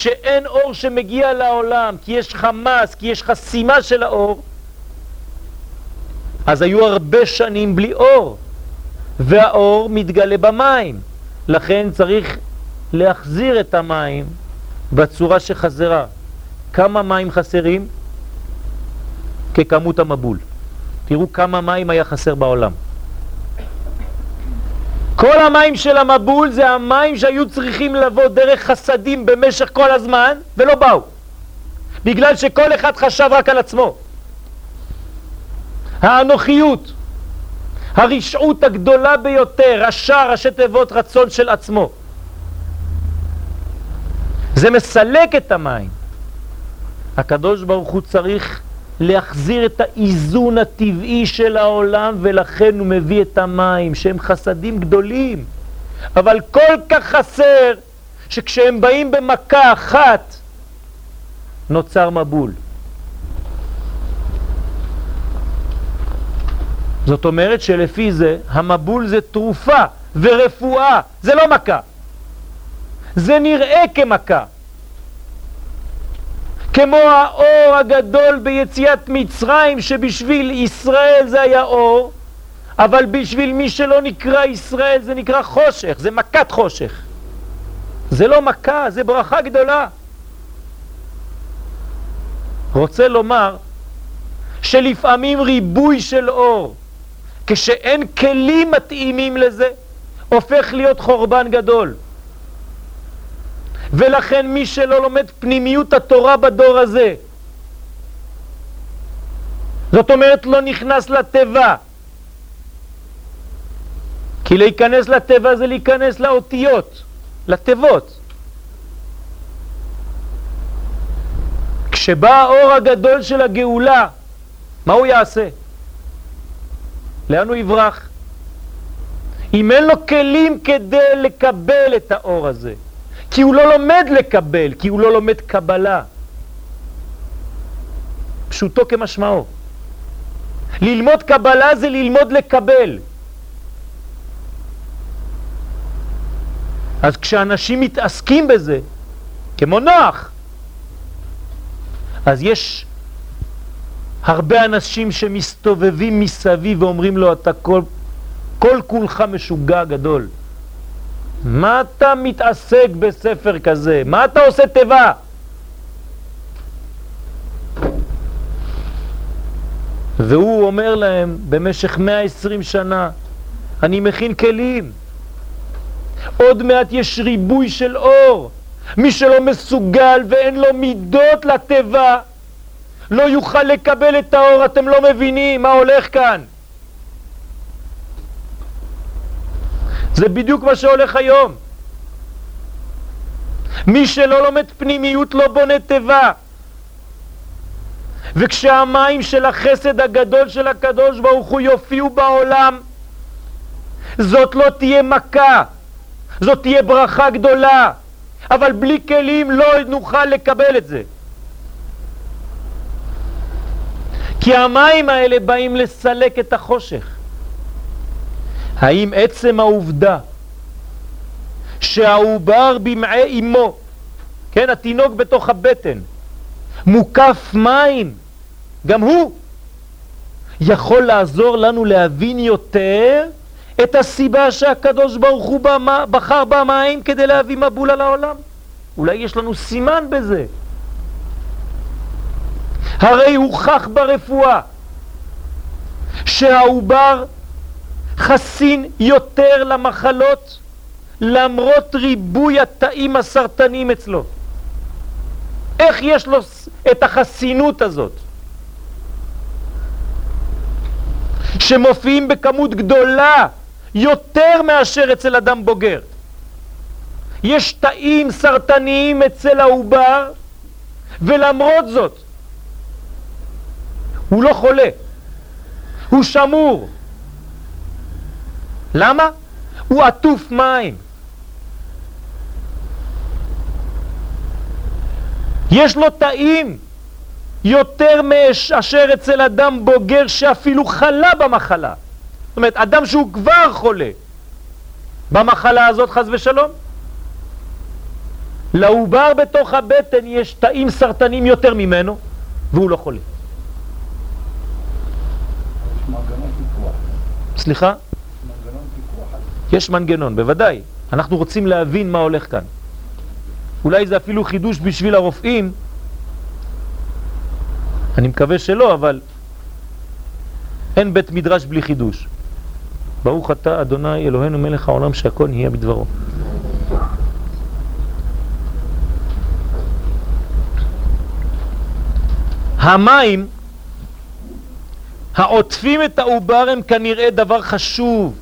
שאין אור שמגיע לעולם, כי יש חמאס, כי יש חסימה של האור, אז היו הרבה שנים בלי אור, והאור מתגלה במים. לכן צריך להחזיר את המים בצורה שחזרה. כמה מים חסרים? ככמות המבול. תראו כמה מים היה חסר בעולם. כל המים של המבול זה המים שהיו צריכים לבוא דרך חסדים במשך כל הזמן ולא באו. בגלל שכל אחד חשב רק על עצמו. האנוכיות הרשעות הגדולה ביותר, רשע, ראשי תיבות רצון של עצמו. זה מסלק את המים. הקדוש ברוך הוא צריך להחזיר את האיזון הטבעי של העולם ולכן הוא מביא את המים שהם חסדים גדולים. אבל כל כך חסר שכשהם באים במכה אחת נוצר מבול. זאת אומרת שלפי זה המבול זה תרופה ורפואה, זה לא מכה. זה נראה כמכה כמו האור הגדול ביציאת מצרים שבשביל ישראל זה היה אור אבל בשביל מי שלא נקרא ישראל זה נקרא חושך, זה מכת חושך. זה לא מכה, זה ברכה גדולה. רוצה לומר שלפעמים ריבוי של אור כשאין כלים מתאימים לזה הופך להיות חורבן גדול ולכן מי שלא לומד פנימיות התורה בדור הזה, זאת אומרת לא נכנס לטבע, כי להיכנס לטבע זה להיכנס לאותיות, לתיבות. כשבא האור הגדול של הגאולה, מה הוא יעשה? לאן הוא יברח? אם אין לו כלים כדי לקבל את האור הזה, כי הוא לא לומד לקבל, כי הוא לא לומד קבלה. פשוטו כמשמעו. ללמוד קבלה זה ללמוד לקבל. אז כשאנשים מתעסקים בזה, כמו נוח, אז יש הרבה אנשים שמסתובבים מסביב ואומרים לו, אתה כל, כל כולך משוגע גדול. מה אתה מתעסק בספר כזה? מה אתה עושה תיבה? והוא אומר להם במשך 120 שנה, אני מכין כלים. עוד מעט יש ריבוי של אור. מי שלא מסוגל ואין לו מידות לתיבה, לא יוכל לקבל את האור, אתם לא מבינים מה הולך כאן. זה בדיוק מה שהולך היום. מי שלא לומד פנימיות לא בונה תיבה. וכשהמים של החסד הגדול של הקדוש ברוך הוא יופיעו בעולם, זאת לא תהיה מכה, זאת תהיה ברכה גדולה, אבל בלי כלים לא נוכל לקבל את זה. כי המים האלה באים לסלק את החושך. האם עצם העובדה שהעובר במעי אמו, כן, התינוק בתוך הבטן, מוקף מים, גם הוא יכול לעזור לנו להבין יותר את הסיבה שהקדוש ברוך הוא בחר במים כדי להביא מבול על העולם. אולי יש לנו סימן בזה. הרי הוכח ברפואה שהעובר חסין יותר למחלות למרות ריבוי התאים הסרטניים אצלו. איך יש לו את החסינות הזאת? שמופיעים בכמות גדולה יותר מאשר אצל אדם בוגר. יש תאים סרטניים אצל העובר ולמרות זאת הוא לא חולה, הוא שמור, למה? הוא עטוף מים. יש לו תאים יותר מאשר אצל אדם בוגר שאפילו חלה במחלה. זאת אומרת, אדם שהוא כבר חולה במחלה הזאת, חז ושלום. לעובר בתוך הבטן יש תאים סרטנים יותר ממנו, והוא לא חולה. סליחה? יש מנגנון, בוודאי. אנחנו רוצים להבין מה הולך כאן. אולי זה אפילו חידוש בשביל הרופאים. אני מקווה שלא, אבל אין בית מדרש בלי חידוש. ברוך אתה אדוני אלוהינו מלך העולם שהכל נהיה בדברו. המים העוטפים את העובר הם כנראה דבר חשוב,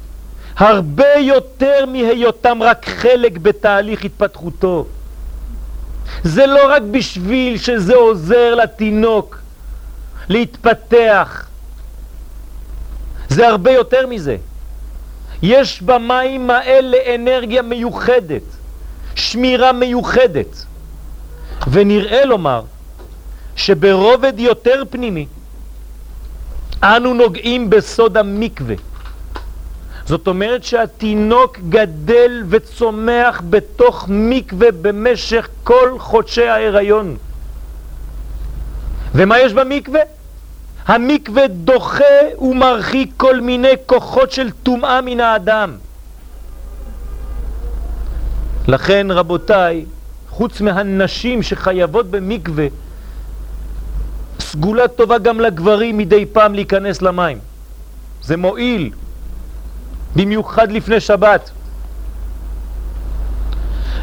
הרבה יותר מהיותם רק חלק בתהליך התפתחותו. זה לא רק בשביל שזה עוזר לתינוק להתפתח, זה הרבה יותר מזה. יש במים האלה אנרגיה מיוחדת, שמירה מיוחדת, ונראה לומר שברובד יותר פנימי אנו נוגעים בסוד המקווה. זאת אומרת שהתינוק גדל וצומח בתוך מקווה במשך כל חודשי ההיריון. ומה יש במקווה? המקווה דוחה ומרחיק כל מיני כוחות של טומאה מן האדם. לכן רבותיי, חוץ מהנשים שחייבות במקווה, סגולה טובה גם לגברים מדי פעם להיכנס למים. זה מועיל, במיוחד לפני שבת.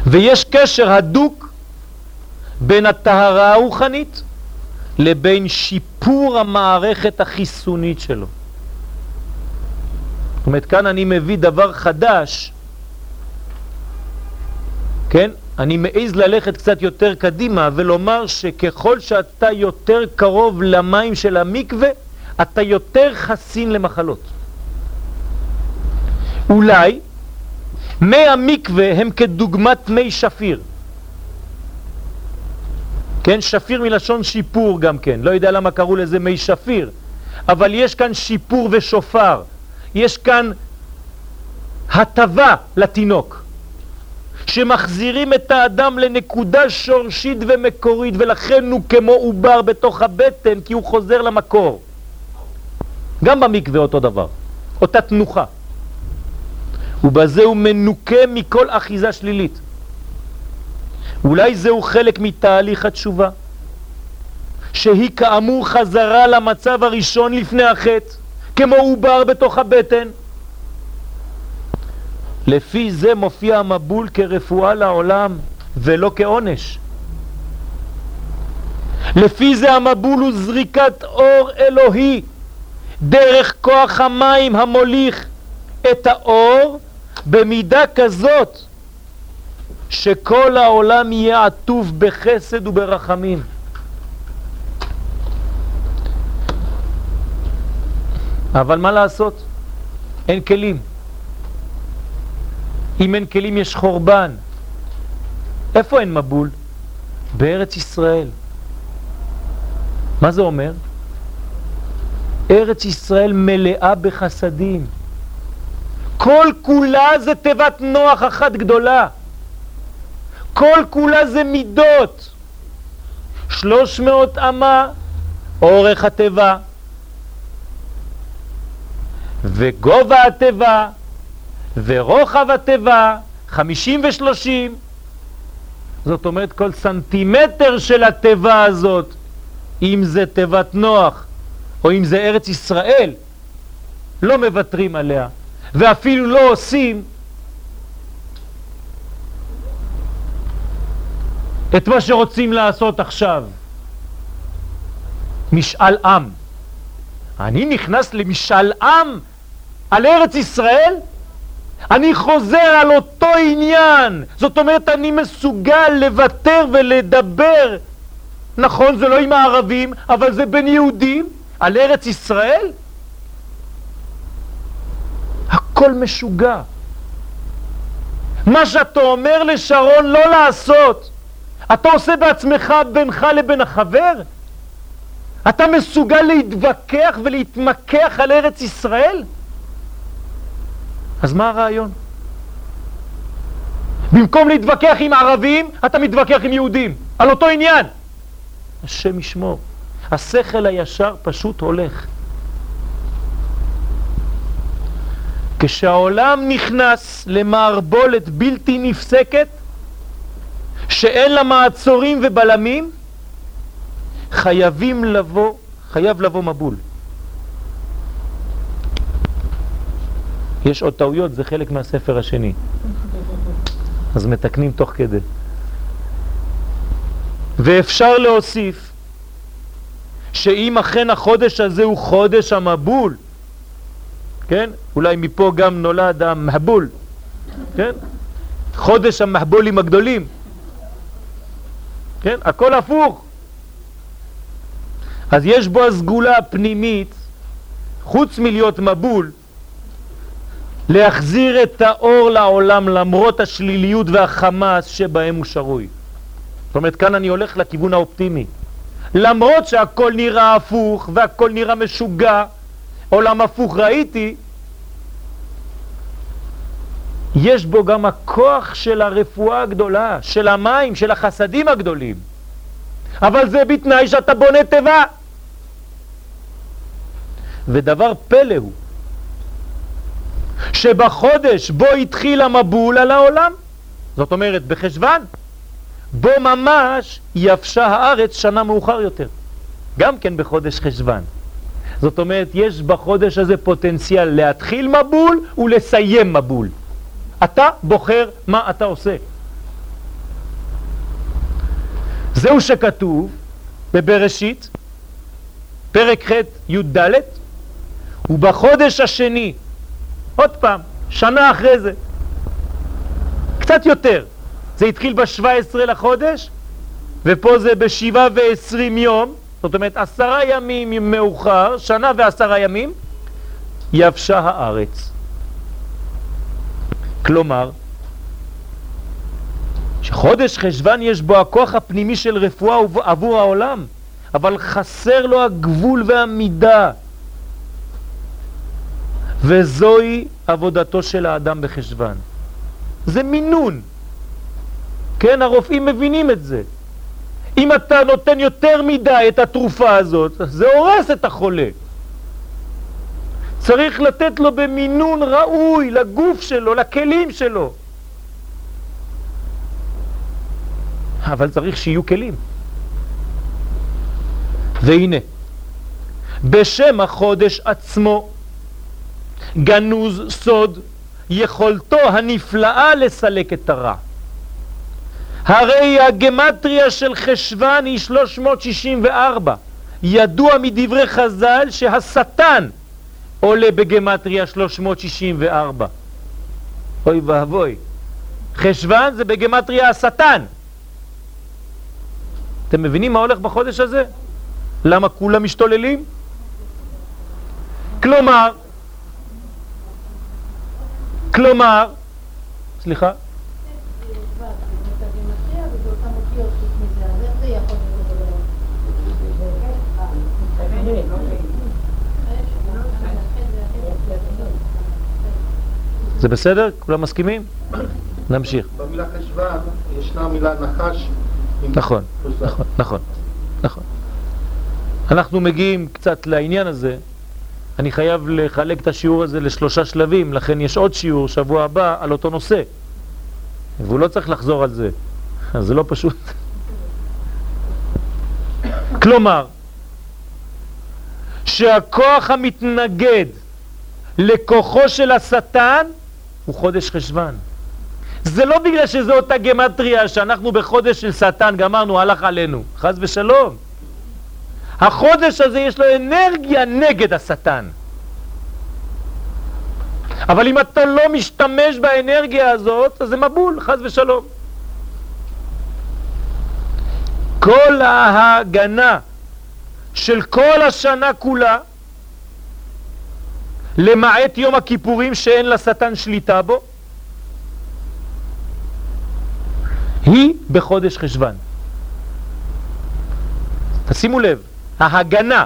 ויש קשר הדוק בין הטהרה הרוחנית לבין שיפור המערכת החיסונית שלו. זאת אומרת, כאן אני מביא דבר חדש, כן? אני מעז ללכת קצת יותר קדימה ולומר שככל שאתה יותר קרוב למים של המקווה, אתה יותר חסין למחלות. אולי מי המקווה הם כדוגמת מי שפיר. כן, שפיר מלשון שיפור גם כן, לא יודע למה קראו לזה מי שפיר, אבל יש כאן שיפור ושופר, יש כאן הטבה לתינוק. שמחזירים את האדם לנקודה שורשית ומקורית ולכן הוא כמו עובר בתוך הבטן כי הוא חוזר למקור. גם במקווה אותו דבר, אותה תנוחה. ובזה הוא מנוקה מכל אחיזה שלילית. אולי זהו חלק מתהליך התשובה, שהיא כאמור חזרה למצב הראשון לפני החטא, כמו עובר בתוך הבטן. לפי זה מופיע המבול כרפואה לעולם ולא כעונש. לפי זה המבול הוא זריקת אור אלוהי דרך כוח המים המוליך את האור במידה כזאת שכל העולם יהיה עטוף בחסד וברחמים. אבל מה לעשות? אין כלים. אם אין כלים יש חורבן. איפה אין מבול? בארץ ישראל. מה זה אומר? ארץ ישראל מלאה בחסדים. כל כולה זה תיבת נוח אחת גדולה. כל כולה זה מידות. שלוש מאות אמה אורך התיבה וגובה התיבה ורוחב התיבה חמישים ושלושים זאת אומרת כל סנטימטר של התיבה הזאת אם זה תיבת נוח או אם זה ארץ ישראל לא מוותרים עליה ואפילו לא עושים את מה שרוצים לעשות עכשיו משאל עם אני נכנס למשאל עם על ארץ ישראל? אני חוזר על אותו עניין. זאת אומרת, אני מסוגל לוותר ולדבר. נכון, זה לא עם הערבים, אבל זה בין יהודים, על ארץ ישראל. הכל משוגע. מה שאתה אומר לשרון לא לעשות, אתה עושה בעצמך בינך לבין החבר? אתה מסוגל להתווכח ולהתמקח על ארץ ישראל? אז מה הרעיון? במקום להתווכח עם ערבים, אתה מתווכח עם יהודים, על אותו עניין. השם ישמור. השכל הישר פשוט הולך. כשהעולם נכנס למערבולת בלתי נפסקת, שאין לה מעצורים ובלמים, חייבים לבוא, חייב לבוא מבול. יש עוד טעויות, זה חלק מהספר השני. אז מתקנים תוך כדי. ואפשר להוסיף שאם אכן החודש הזה הוא חודש המבול, כן? אולי מפה גם נולד המהבול, כן? חודש המהבולים הגדולים, כן? הכל הפוך. אז יש בו הסגולה הפנימית, חוץ מלהיות מבול, להחזיר את האור לעולם למרות השליליות והחמאס שבהם הוא שרוי. זאת אומרת, כאן אני הולך לכיוון האופטימי. למרות שהכל נראה הפוך והכל נראה משוגע, עולם הפוך ראיתי, יש בו גם הכוח של הרפואה הגדולה, של המים, של החסדים הגדולים. אבל זה בתנאי שאתה בונה טבע. ודבר פלא הוא, שבחודש בו התחיל המבול על העולם, זאת אומרת בחשבן, בו ממש יבשה הארץ שנה מאוחר יותר, גם כן בחודש חשבן. זאת אומרת, יש בחודש הזה פוטנציאל להתחיל מבול ולסיים מבול. אתה בוחר מה אתה עושה. זהו שכתוב בבראשית, פרק ח' י"ד, ובחודש השני, עוד פעם, שנה אחרי זה, קצת יותר, זה התחיל ב-17 לחודש, ופה זה ב-7 ו-20 יום, זאת אומרת עשרה ימים מאוחר, שנה ועשרה ימים, יבשה הארץ. כלומר, שחודש חשבן יש בו הכוח הפנימי של רפואה עבור העולם, אבל חסר לו הגבול והמידה. וזוהי עבודתו של האדם בחשבן. זה מינון. כן, הרופאים מבינים את זה. אם אתה נותן יותר מדי את התרופה הזאת, זה הורס את החולה. צריך לתת לו במינון ראוי לגוף שלו, לכלים שלו. אבל צריך שיהיו כלים. והנה, בשם החודש עצמו גנוז סוד יכולתו הנפלאה לסלק את הרע. הרי הגמטריה של חשבן היא 364. ידוע מדברי חז"ל שהשטן עולה בגמטריה 364. אוי ואבוי. חשבן זה בגמטריה השטן. אתם מבינים מה הולך בחודש הזה? למה כולם משתוללים? כלומר, כלומר, סליחה? זה בסדר? כולם מסכימים? נמשיך. במילה חשבן ישנה מילה נחש. נכון, נכון, נכון, נכון. אנחנו מגיעים קצת לעניין הזה. אני חייב לחלק את השיעור הזה לשלושה שלבים, לכן יש עוד שיעור שבוע הבא על אותו נושא. והוא לא צריך לחזור על זה, אז זה לא פשוט. כלומר, שהכוח המתנגד לכוחו של השטן הוא חודש חשבן. זה לא בגלל שזו אותה גמטריה שאנחנו בחודש של שטן גמרנו, הלך עלינו, חז ושלום. החודש הזה יש לו אנרגיה נגד השטן. אבל אם אתה לא משתמש באנרגיה הזאת, אז זה מבול, חז ושלום. כל ההגנה של כל השנה כולה, למעט יום הכיפורים שאין לשטן שליטה בו, היא בחודש חשבן. תשימו לב, ההגנה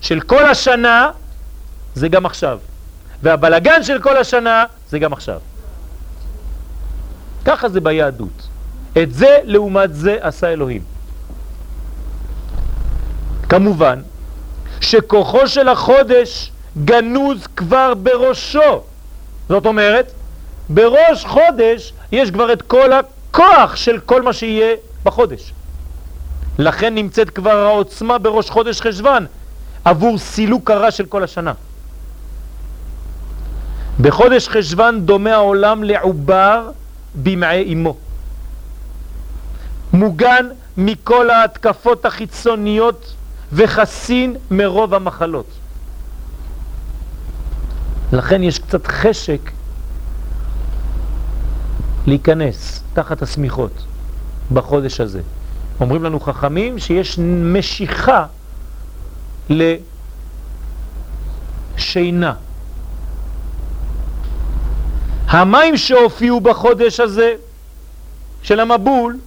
של כל השנה זה גם עכשיו, והבלגן של כל השנה זה גם עכשיו. ככה זה ביהדות. את זה לעומת זה עשה אלוהים. כמובן שכוחו של החודש גנוז כבר בראשו. זאת אומרת, בראש חודש יש כבר את כל הכוח של כל מה שיהיה בחודש. לכן נמצאת כבר העוצמה בראש חודש חשבן עבור סילוק הרע של כל השנה. בחודש חשבן דומה העולם לעובר במעי אמו. מוגן מכל ההתקפות החיצוניות וחסין מרוב המחלות. לכן יש קצת חשק להיכנס תחת הסמיכות בחודש הזה. אומרים לנו חכמים שיש משיכה לשינה. המים שהופיעו בחודש הזה של המבול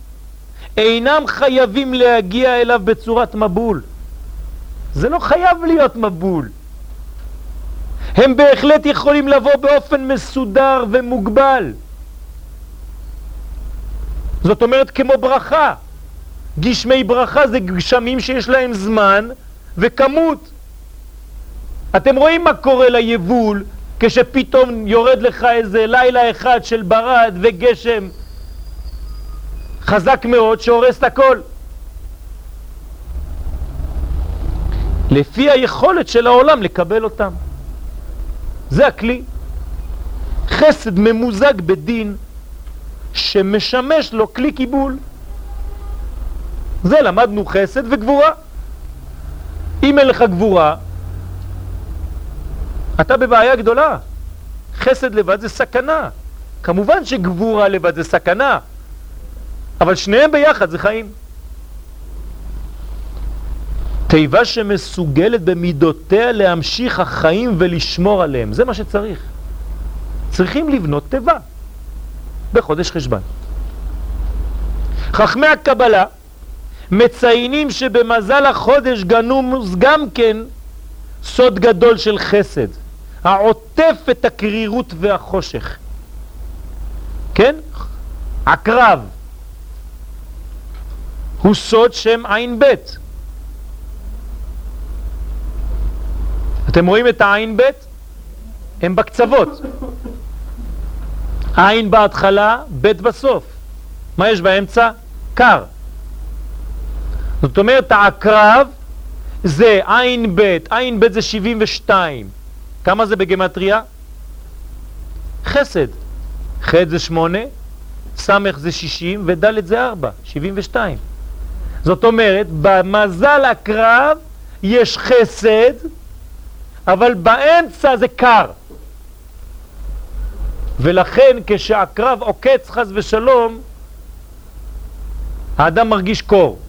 אינם חייבים להגיע אליו בצורת מבול. זה לא חייב להיות מבול. הם בהחלט יכולים לבוא באופן מסודר ומוגבל. זאת אומרת כמו ברכה. גשמי ברכה זה גשמים שיש להם זמן וכמות. אתם רואים מה קורה ליבול כשפתאום יורד לך איזה לילה אחד של ברד וגשם חזק מאוד שהורס את הכל. לפי היכולת של העולם לקבל אותם. זה הכלי. חסד ממוזג בדין שמשמש לו כלי קיבול. זה למדנו חסד וגבורה. אם אין לך גבורה, אתה בבעיה גדולה. חסד לבד זה סכנה. כמובן שגבורה לבד זה סכנה, אבל שניהם ביחד זה חיים. תיבה שמסוגלת במידותיה להמשיך החיים ולשמור עליהם, זה מה שצריך. צריכים לבנות תיבה בחודש חשבן. חכמי הקבלה מציינים שבמזל החודש גנומוס גם כן סוד גדול של חסד, העוטף את הקרירות והחושך. כן? עקרב הוא סוד שם עין בית. אתם רואים את העין בית? הם בקצוות. עין בהתחלה, בית בסוף. מה יש באמצע? קר. זאת אומרת, העקרב זה עין בית, עין בית זה 72. כמה זה בגמטריה? חסד. ח' זה 8, ס' זה 60 וד' זה 4, 72. זאת אומרת, במזל הקרב יש חסד, אבל באמצע זה קר. ולכן כשהקרב עוקץ חס ושלום, האדם מרגיש קור.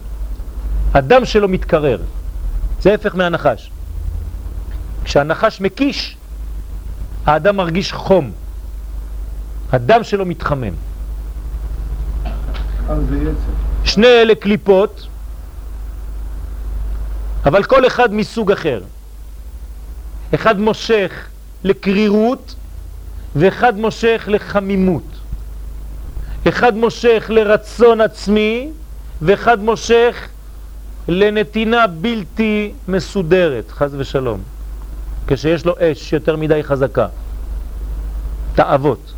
הדם שלו מתקרר. זה הפך מהנחש. כשהנחש מקיש, האדם מרגיש חום. הדם שלו מתחמם. שני אלה קליפות, אבל כל אחד מסוג אחר. אחד מושך לקרירות ואחד מושך לחמימות. אחד מושך לרצון עצמי ואחד מושך לנתינה בלתי מסודרת, חז ושלום, כשיש לו אש יותר מדי חזקה, תאוות.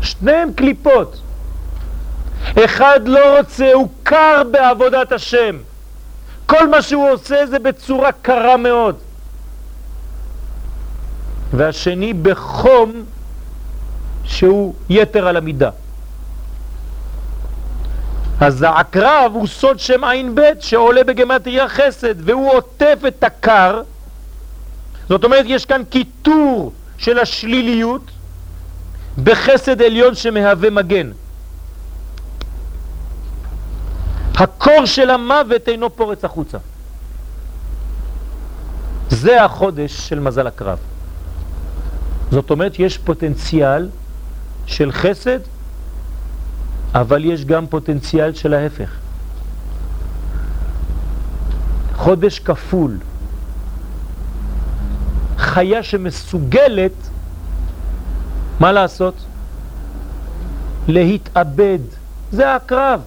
שניהם קליפות. אחד לא רוצה, הוא קר בעבודת השם. כל מה שהוא עושה זה בצורה קרה מאוד. והשני בחום שהוא יתר על המידה. אז העקרב הוא סוד שם עין בית שעולה בגמטריה חסד והוא עוטף את הקר זאת אומרת יש כאן קיטור של השליליות בחסד עליון שמהווה מגן הקור של המוות אינו פורץ החוצה זה החודש של מזל הקרב זאת אומרת יש פוטנציאל של חסד אבל יש גם פוטנציאל של ההפך. חודש כפול. חיה שמסוגלת, מה לעשות? להתאבד. זה הקרב.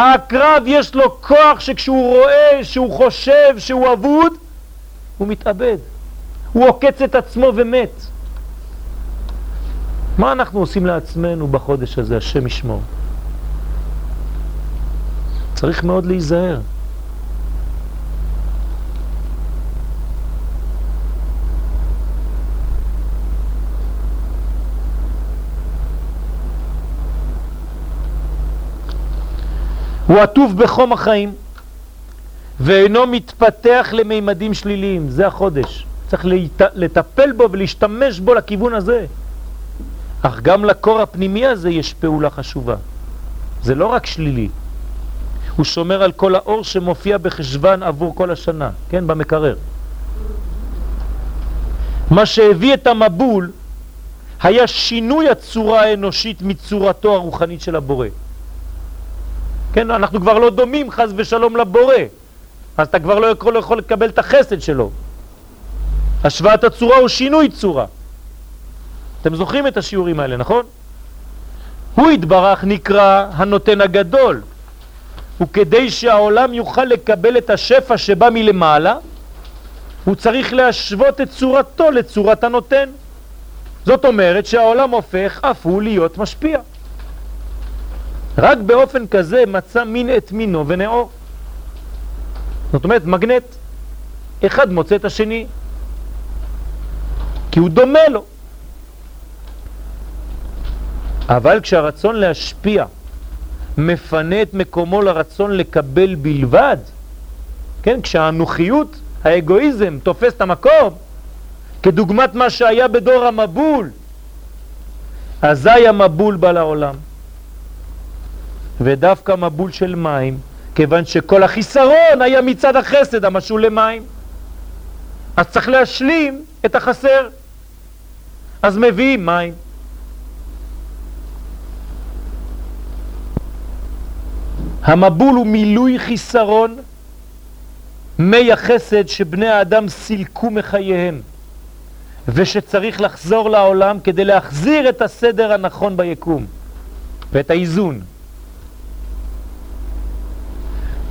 הקרב יש לו כוח שכשהוא רואה, שהוא חושב, שהוא אבוד, הוא מתאבד. הוא עוקץ את עצמו ומת. מה אנחנו עושים לעצמנו בחודש הזה, השם ישמור? צריך מאוד להיזהר. הוא עטוף בחום החיים ואינו מתפתח למימדים שליליים, זה החודש. צריך לטפל בו ולהשתמש בו לכיוון הזה. אך גם לקור הפנימי הזה יש פעולה חשובה. זה לא רק שלילי, הוא שומר על כל האור שמופיע בחשבן עבור כל השנה, כן, במקרר. מה שהביא את המבול היה שינוי הצורה האנושית מצורתו הרוחנית של הבורא. כן, אנחנו כבר לא דומים חז ושלום לבורא, אז אתה כבר לא יכול, יכול לקבל את החסד שלו. השוואת הצורה הוא שינוי צורה. אתם זוכרים את השיעורים האלה, נכון? הוא התברך נקרא הנותן הגדול, וכדי שהעולם יוכל לקבל את השפע שבא מלמעלה, הוא צריך להשוות את צורתו לצורת הנותן. זאת אומרת שהעולם הופך אף הוא להיות משפיע. רק באופן כזה מצא מין את מינו ונאור. זאת אומרת, מגנט. אחד מוצא את השני, כי הוא דומה לו. אבל כשהרצון להשפיע מפנה את מקומו לרצון לקבל בלבד, כן, כשהאנוכיות, האגואיזם, תופס את המקום, כדוגמת מה שהיה בדור המבול, אזי המבול בא לעולם. ודווקא מבול של מים, כיוון שכל החיסרון היה מצד החסד המשול למים. אז צריך להשלים את החסר. אז מביאים מים. המבול הוא מילוי חיסרון מי החסד שבני האדם סילקו מחייהם ושצריך לחזור לעולם כדי להחזיר את הסדר הנכון ביקום ואת האיזון.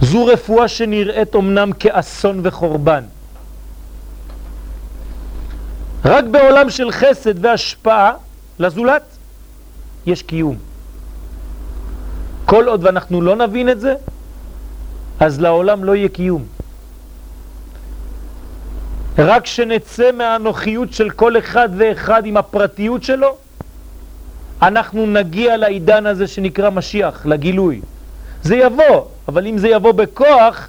זו רפואה שנראית אמנם כאסון וחורבן. רק בעולם של חסד והשפעה לזולת יש קיום. כל עוד ואנחנו לא נבין את זה, אז לעולם לא יהיה קיום. רק שנצא מהאנוכיות של כל אחד ואחד עם הפרטיות שלו, אנחנו נגיע לעידן הזה שנקרא משיח, לגילוי. זה יבוא, אבל אם זה יבוא בכוח,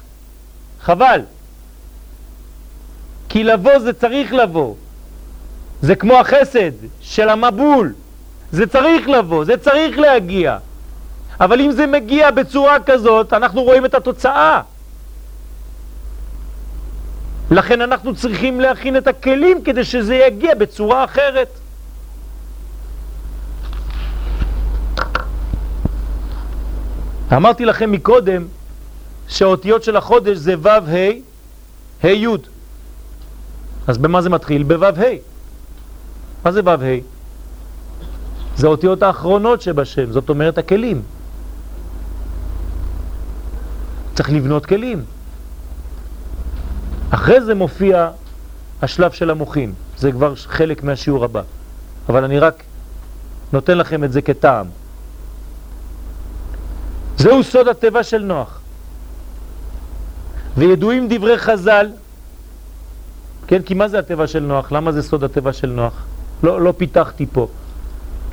חבל. כי לבוא זה צריך לבוא. זה כמו החסד של המבול. זה צריך לבוא, זה צריך להגיע. אבל אם זה מגיע בצורה כזאת, אנחנו רואים את התוצאה. לכן אנחנו צריכים להכין את הכלים כדי שזה יגיע בצורה אחרת. אמרתי לכם מקודם שהאותיות של החודש זה ו' ה' ה' י' אז במה זה מתחיל? בו' ה' מה זה ו' ה'? זה האותיות האחרונות שבשם, זאת אומרת הכלים. צריך לבנות כלים. אחרי זה מופיע השלב של המוחין, זה כבר חלק מהשיעור הבא, אבל אני רק נותן לכם את זה כטעם. זהו סוד הטבע של נוח. וידועים דברי חז"ל, כן, כי מה זה הטבע של נוח? למה זה סוד הטבע של נוח? לא, לא פיתחתי פה,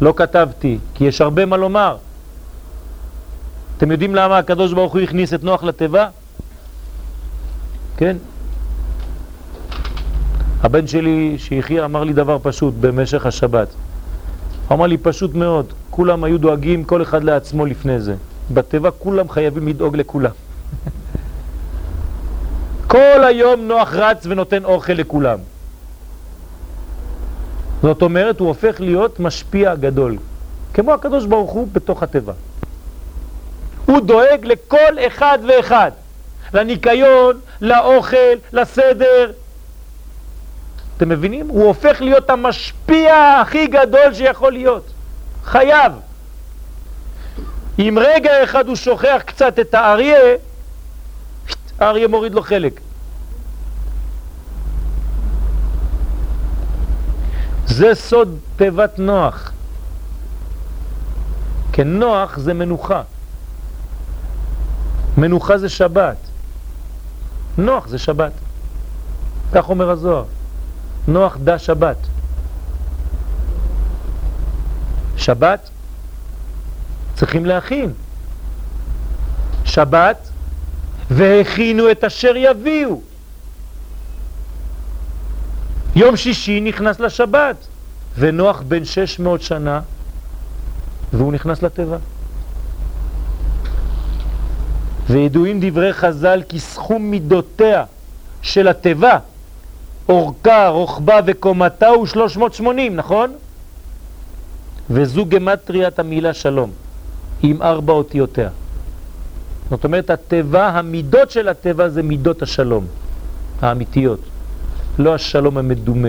לא כתבתי, כי יש הרבה מה לומר. אתם יודעים למה הקדוש ברוך הוא הכניס את נוח לטבע? כן? הבן שלי שיחיה אמר לי דבר פשוט במשך השבת. הוא אמר לי פשוט מאוד, כולם היו דואגים כל אחד לעצמו לפני זה. בטבע כולם חייבים לדאוג לכולם. כל היום נוח רץ ונותן אוכל לכולם. זאת אומרת, הוא הופך להיות משפיע גדול, כמו הקדוש ברוך הוא בתוך הטבע. הוא דואג לכל אחד ואחד, לניקיון, לאוכל, לסדר. אתם מבינים? הוא הופך להיות המשפיע הכי גדול שיכול להיות. חייב. אם רגע אחד הוא שוכח קצת את האריה, האריה מוריד לו חלק. זה סוד תיבת נוח. כן, נוח זה מנוחה. מנוחה זה שבת. נוח זה שבת. כך אומר הזוהר. נוח דה שבת. שבת צריכים להכין. שבת והכינו את אשר יביאו. יום שישי נכנס לשבת, ונוח בן 600 שנה, והוא נכנס לטבע. וידועים דברי חז"ל כי סכום מידותיה של הטבע, אורכה, רוחבה וקומתה הוא 380, נכון? וזו גמטריית המילה שלום, עם ארבע אותיותיה. זאת אומרת, הטבע, המידות של הטבע זה מידות השלום, האמיתיות, לא השלום המדומה,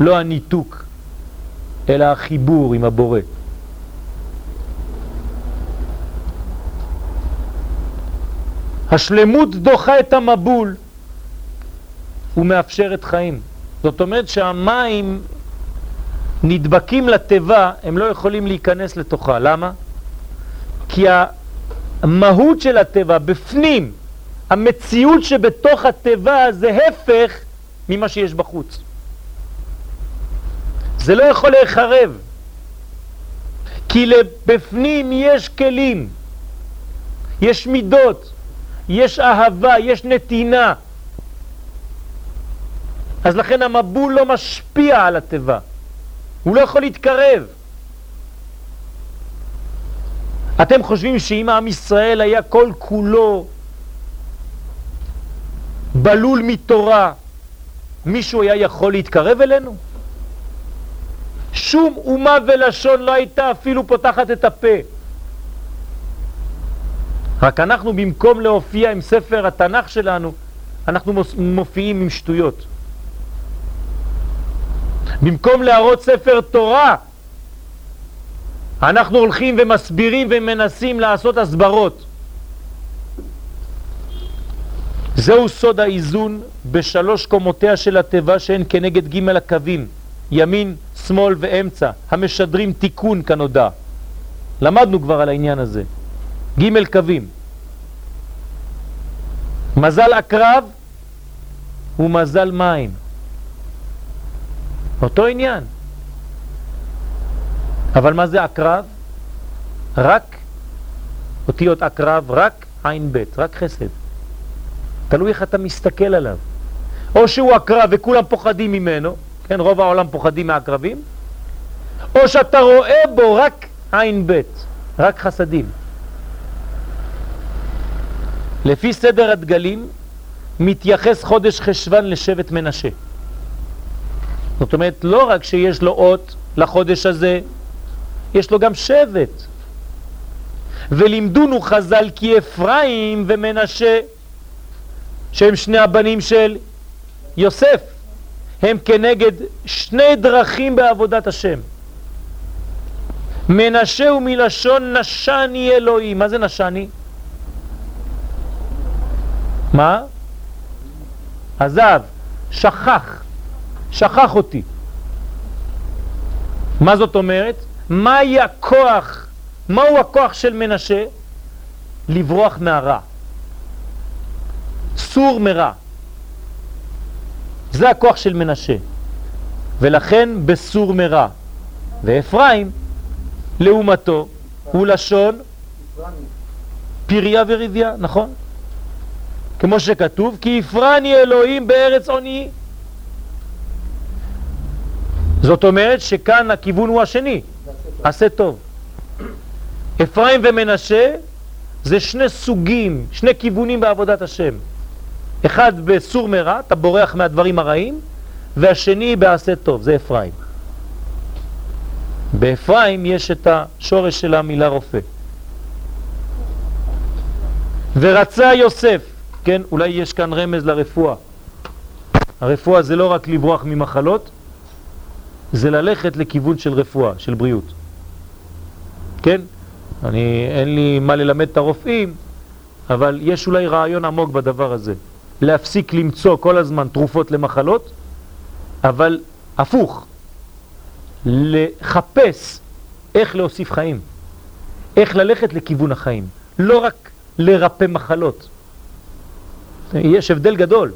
לא הניתוק, אלא החיבור עם הבורא. השלמות דוחה את המבול ומאפשרת חיים. זאת אומרת שהמים נדבקים לטבע, הם לא יכולים להיכנס לתוכה. למה? כי המהות של הטבע בפנים, המציאות שבתוך הטבע זה הפך ממה שיש בחוץ. זה לא יכול להיחרב, כי בפנים יש כלים, יש מידות, יש אהבה, יש נתינה. אז לכן המבול לא משפיע על הטבע, הוא לא יכול להתקרב. אתם חושבים שאם עם ישראל היה כל כולו בלול מתורה, מישהו היה יכול להתקרב אלינו? שום אומה ולשון לא הייתה אפילו פותחת את הפה. רק אנחנו במקום להופיע עם ספר התנ"ך שלנו, אנחנו מופיעים עם שטויות. במקום להראות ספר תורה, אנחנו הולכים ומסבירים ומנסים לעשות הסברות. זהו סוד האיזון בשלוש קומותיה של הטבע שהן כנגד ג' הקווים, ימין, שמאל ואמצע, המשדרים תיקון כנודע. למדנו כבר על העניין הזה. ג' קווים. מזל הקרב הוא מזל מים. אותו עניין. אבל מה זה הקרב? רק אותיות הקרב, רק עין בית, רק חסד. תלוי איך אתה מסתכל עליו. או שהוא הקרב וכולם פוחדים ממנו, כן, רוב העולם פוחדים מהקרבים, או שאתה רואה בו רק עין בית, רק חסדים. לפי סדר הדגלים מתייחס חודש חשבן לשבט מנשה. זאת אומרת, לא רק שיש לו אות לחודש הזה, יש לו גם שבט. ולימדונו חז"ל כי אפרים ומנשה, שהם שני הבנים של יוסף, הם כנגד שני דרכים בעבודת השם. מנשה הוא מלשון נשני אלוהי. מה זה נשני? מה? עזב, שכח, שכח אותי. מה זאת אומרת? מהי הכוח, מהו הכוח של מנשה? לברוח מהרע. סור מרע. זה הכוח של מנשה. ולכן בסור מרע. ואפרים, לעומתו, הוא לשון פריה וריביה, נכון? כמו שכתוב, כי יפרני אלוהים בארץ עוני. זאת אומרת שכאן הכיוון הוא השני, עשה טוב. אפרים ומנשה זה שני סוגים, שני כיוונים בעבודת השם. אחד בסור מרע, אתה בורח מהדברים הרעים, והשני בעשה טוב, זה אפרים. באפרים יש את השורש של המילה רופא. ורצה יוסף, כן, אולי יש כאן רמז לרפואה. הרפואה זה לא רק לברוח ממחלות, זה ללכת לכיוון של רפואה, של בריאות. כן? אני, אין לי מה ללמד את הרופאים, אבל יש אולי רעיון עמוק בדבר הזה. להפסיק למצוא כל הזמן תרופות למחלות, אבל הפוך, לחפש איך להוסיף חיים, איך ללכת לכיוון החיים, לא רק לרפא מחלות. יש הבדל גדול.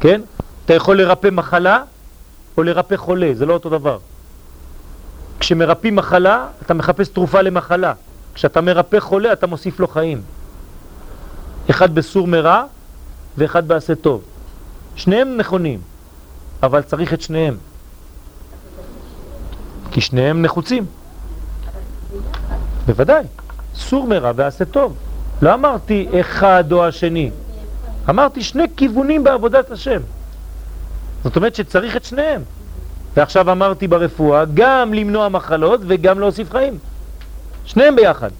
כן? אתה יכול לרפא מחלה או לרפא חולה, זה לא אותו דבר. כשמרפאים מחלה, אתה מחפש תרופה למחלה. כשאתה מרפא חולה, אתה מוסיף לו חיים. אחד בסור מרע ואחד בעשה טוב. שניהם נכונים, אבל צריך את שניהם. כי שניהם נחוצים. בוודאי, סור מרע ועשה טוב. לא אמרתי אחד או השני, אמרתי שני כיוונים בעבודת השם. זאת אומרת שצריך את שניהם. ועכשיו אמרתי ברפואה, גם למנוע מחלות וגם להוסיף חיים. שניהם ביחד.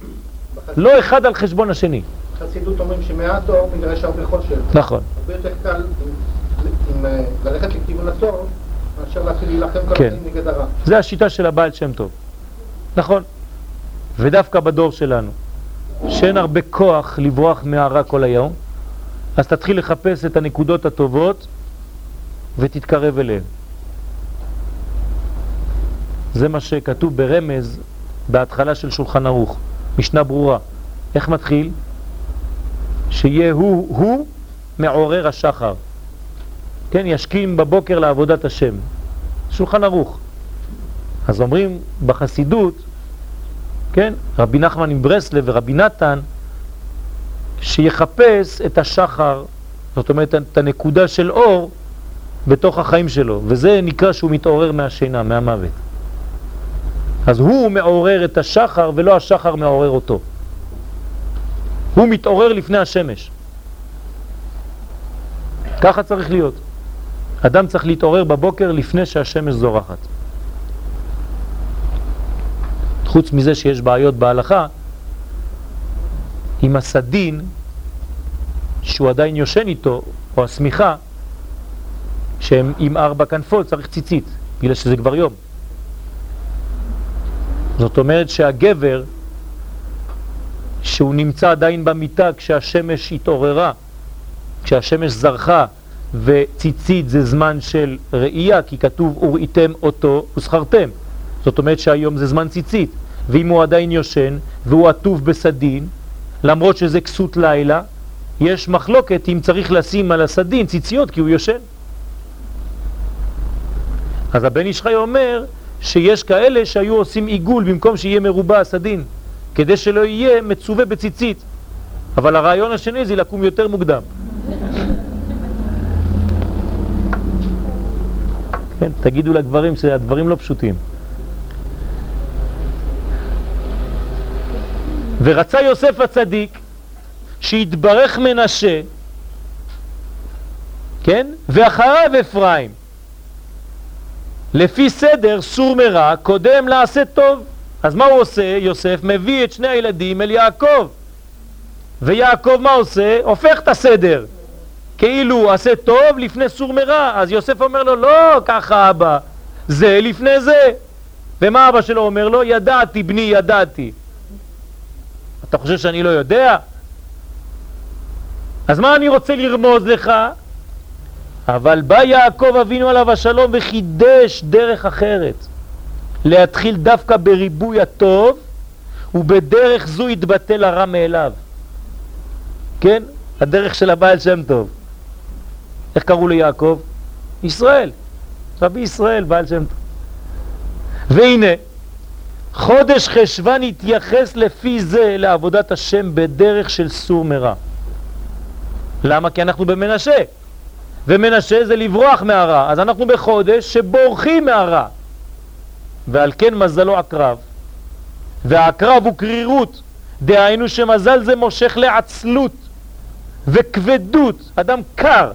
לא אחד על חשבון השני. חסידות אומרים שמעט אור מגרש הרבה חושך. נכון. הרבה יותר קל עם, אה, ללכת לכיוון הטוב, מאשר להתחיל להילחם כל כן. הזמן נגד הרע. זה השיטה של הבעל שם טוב. נכון. ודווקא בדור שלנו, שאין הרבה כוח לברוח מהרע כל היום, אז תתחיל לחפש את הנקודות הטובות ותתקרב אליהן. זה מה שכתוב ברמז בהתחלה של שולחן ערוך, משנה ברורה. איך מתחיל? שיהיה הוא, הוא מעורר השחר. כן, ישכים בבוקר לעבודת השם. שולחן ערוך. אז אומרים בחסידות, כן, רבי נחמן עם ברסלב ורבי נתן, שיחפש את השחר, זאת אומרת את הנקודה של אור בתוך החיים שלו, וזה נקרא שהוא מתעורר מהשינה, מהמוות. אז הוא מעורר את השחר ולא השחר מעורר אותו. הוא מתעורר לפני השמש. ככה צריך להיות. אדם צריך להתעורר בבוקר לפני שהשמש זורחת. חוץ מזה שיש בעיות בהלכה, עם הסדין, שהוא עדיין יושן איתו, או הסמיכה, שהם עם ארבע כנפות, צריך ציצית, בגלל שזה כבר יום. זאת אומרת שהגבר, שהוא נמצא עדיין במיטה כשהשמש התעוררה, כשהשמש זרחה, וציצית זה זמן של ראייה, כי כתוב וראיתם אותו וזכרתם. זאת אומרת שהיום זה זמן ציצית, ואם הוא עדיין יושן והוא עטוב בסדין, למרות שזה כסות לילה, יש מחלוקת אם צריך לשים על הסדין ציציות כי הוא יושן. אז הבן איש חי אומר שיש כאלה שהיו עושים עיגול במקום שיהיה מרובע הסדין, כדי שלא יהיה מצווה בציצית. אבל הרעיון השני זה לקום יותר מוקדם. כן, תגידו לגברים שהדברים לא פשוטים. ורצה יוסף הצדיק שהתברך מנשה, כן? ואחריו אפרים. לפי סדר סור מרע קודם לעשה טוב. אז מה הוא עושה? יוסף מביא את שני הילדים אל יעקב. ויעקב מה עושה? הופך את הסדר. כאילו עשה טוב לפני סור מרע. אז יוסף אומר לו, לא ככה אבא, זה לפני זה. ומה אבא שלו אומר לו? ידעתי בני, ידעתי. אתה חושב שאני לא יודע? אז מה אני רוצה לרמוז לך? אבל בא יעקב אבינו עליו השלום וחידש דרך אחרת. להתחיל דווקא בריבוי הטוב, ובדרך זו יתבטל הרע מאליו. כן? הדרך של הבעל שם טוב. איך קראו ליעקב? ישראל. רבי ישראל, בעל שם טוב. והנה, חודש חשבן התייחס לפי זה לעבודת השם בדרך של סור מרע. למה? כי אנחנו במנשה. ומנשה זה לברוח מהרע, אז אנחנו בחודש שבורחים מהרע. ועל כן מזלו עקרב. והעקרב הוא קרירות, דהיינו שמזל זה מושך לעצלות וכבדות, אדם קר.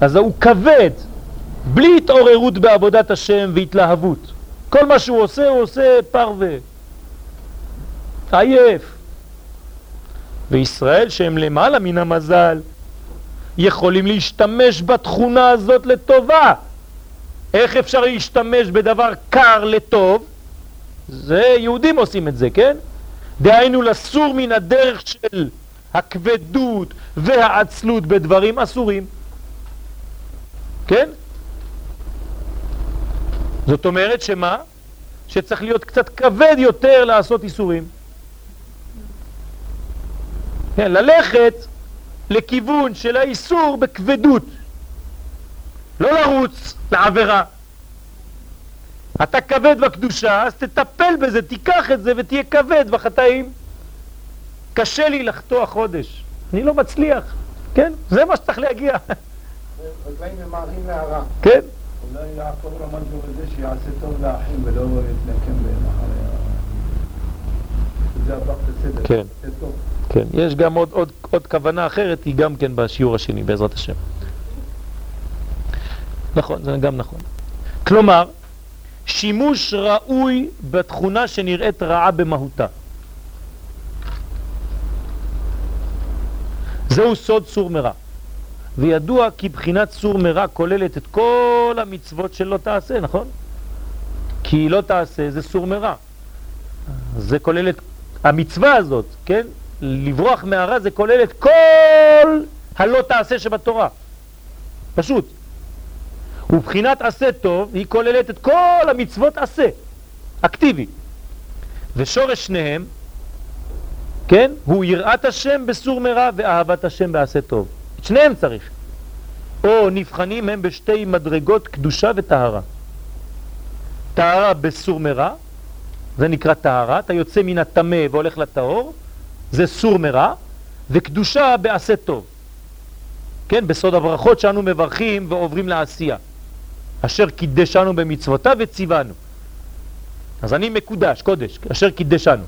אז הוא כבד, בלי התעוררות בעבודת השם והתלהבות. כל מה שהוא עושה, הוא עושה פרווה. עייף. וישראל שהם למעלה מן המזל, יכולים להשתמש בתכונה הזאת לטובה, איך אפשר להשתמש בדבר קר לטוב? זה יהודים עושים את זה, כן? דהיינו לסור מן הדרך של הכבדות והעצלות בדברים אסורים. כן? זאת אומרת שמה? שצריך להיות קצת כבד יותר לעשות איסורים. כן, ללכת לכיוון של האיסור בכבדות. לא לרוץ לעבירה. אתה כבד בקדושה, אז תטפל בזה, תיקח את זה ותהיה כבד בחטאים. קשה לי לחטוא חודש, אני לא מצליח, כן? זה מה שצריך להגיע. רגליים ממהרים להרע. כן. אולי יעקב למד לו בזה שיעשה טוב לאחים ולא יתנקם בהם אחרי ה... זה הפך בסדר. כן. כן, יש גם עוד, עוד, עוד כוונה אחרת, היא גם כן בשיעור השני, בעזרת השם. נכון, זה גם נכון. כלומר, שימוש ראוי בתכונה שנראית רעה במהותה. זהו סוד סור מרע. וידוע כי בחינת סור מרע כוללת את כל המצוות שלא תעשה, נכון? כי לא תעשה זה סור מרע. זה כולל את המצווה הזאת, כן? לברוח מהרע זה כולל את כל הלא תעשה שבתורה. פשוט. ובחינת עשה טוב היא כוללת את כל המצוות עשה, אקטיבי. ושורש שניהם, כן, הוא יראת השם בסור מרע ואהבת השם בעשה טוב. את שניהם צריך. או נבחנים הם בשתי מדרגות קדושה וטהרה. טהרה בסור מרע, זה נקרא טהרה, אתה יוצא מן הטמא והולך לטהור, זה סור מרע, וקדושה בעשה טוב. כן, בסוד הברכות שאנו מברכים ועוברים לעשייה. אשר קידשנו במצוותיו וציוונו. אז אני מקודש, קודש, אשר קידשנו.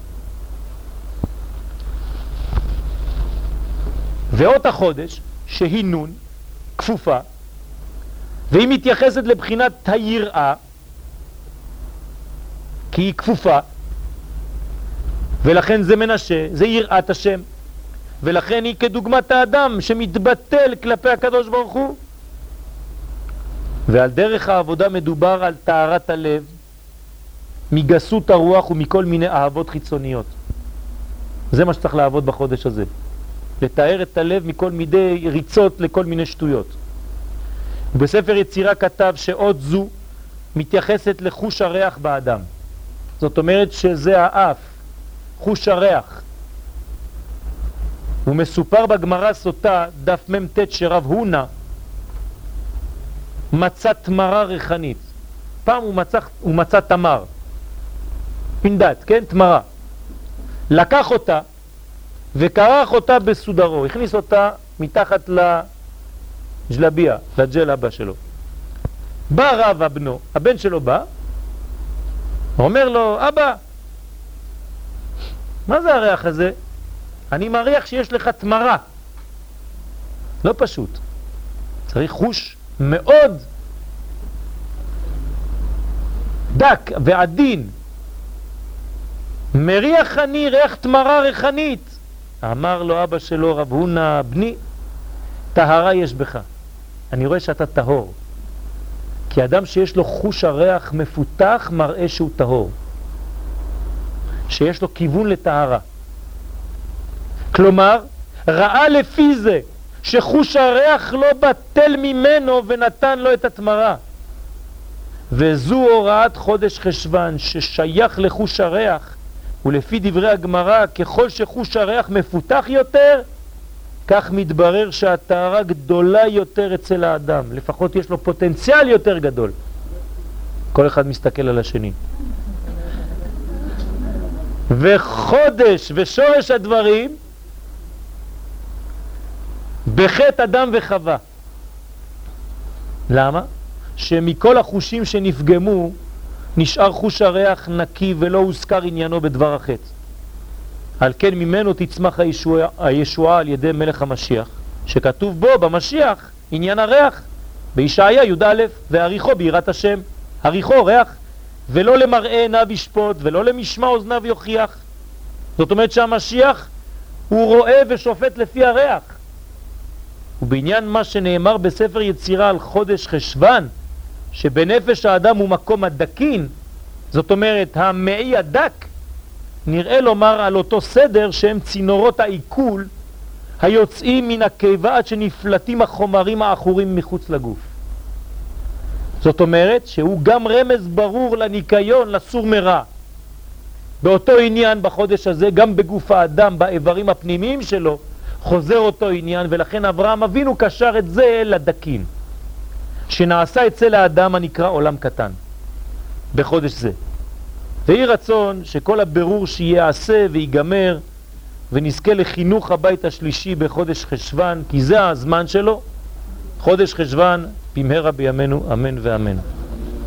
ואות החודש, שהיא נון, כפופה, והיא מתייחסת לבחינת היראה, כי היא כפופה, ולכן זה מנשה, זה יראת השם, ולכן היא כדוגמת האדם שמתבטל כלפי הקדוש ברוך הוא. ועל דרך העבודה מדובר על טהרת הלב מגסות הרוח ומכל מיני אהבות חיצוניות. זה מה שצריך לעבוד בחודש הזה. לתאר את הלב מכל מיני ריצות לכל מיני שטויות. ובספר יצירה כתב שעוד זו מתייחסת לחוש הריח באדם. זאת אומרת שזה האף, חוש הריח. הוא מסופר בגמרא סוטה, דף מ"ט שרב הונה מצא תמרה ריחנית. פעם הוא מצא, הוא מצא תמר, פינדת, כן? תמרה. לקח אותה וקרח אותה בסודרו, הכניס אותה מתחת לג'לביה, לג'ל הבא שלו. בא רב הבנו, הבן שלו בא, אומר לו, אבא, מה זה הריח הזה? אני מריח שיש לך תמרה. לא פשוט. צריך חוש מאוד דק ועדין. מריח אני ריח תמרה ריחנית. אמר לו אבא שלו, רב הונא, בני, טהרה יש בך. אני רואה שאתה טהור. כי אדם שיש לו חוש הריח מפותח מראה שהוא טהור. שיש לו כיוון לטהרה. כלומר, ראה לפי זה שחוש הריח לא בטל ממנו ונתן לו את התמרה. וזו הוראת חודש חשבן ששייך לחוש הריח, ולפי דברי הגמרא, ככל שחוש הריח מפותח יותר, כך מתברר שהטהרה גדולה יותר אצל האדם, לפחות יש לו פוטנציאל יותר גדול. כל אחד מסתכל על השני. וחודש ושורש הדברים בחטא אדם וחווה. למה? שמכל החושים שנפגמו נשאר חוש הריח נקי ולא הוזכר עניינו בדבר החטא. על כן ממנו תצמח הישועה, הישועה על ידי מלך המשיח, שכתוב בו במשיח עניין הריח, בישעיה י"א, ועריכו ביראת השם. עריכו ריח, ולא למראה עיניו ישפוט, ולא למשמע אוזניו יוכיח. זאת אומרת שהמשיח הוא רואה ושופט לפי הריח. ובעניין מה שנאמר בספר יצירה על חודש חשבן, שבנפש האדם הוא מקום הדקין, זאת אומרת המעי הדק, נראה לומר על אותו סדר שהם צינורות העיכול היוצאים מן הקיבה עד שנפלטים החומרים האחורים מחוץ לגוף. זאת אומרת שהוא גם רמז ברור לניקיון, לסור מרע. באותו עניין בחודש הזה, גם בגוף האדם, באיברים הפנימיים שלו, חוזר אותו עניין, ולכן אברהם אבינו קשר את זה לדקים, שנעשה אצל האדם הנקרא עולם קטן, בחודש זה. ויהי רצון שכל הבירור שיעשה ויגמר ונזכה לחינוך הבית השלישי בחודש חשבן, כי זה הזמן שלו, חודש חשבן במהרה בימינו, אמן ואמן.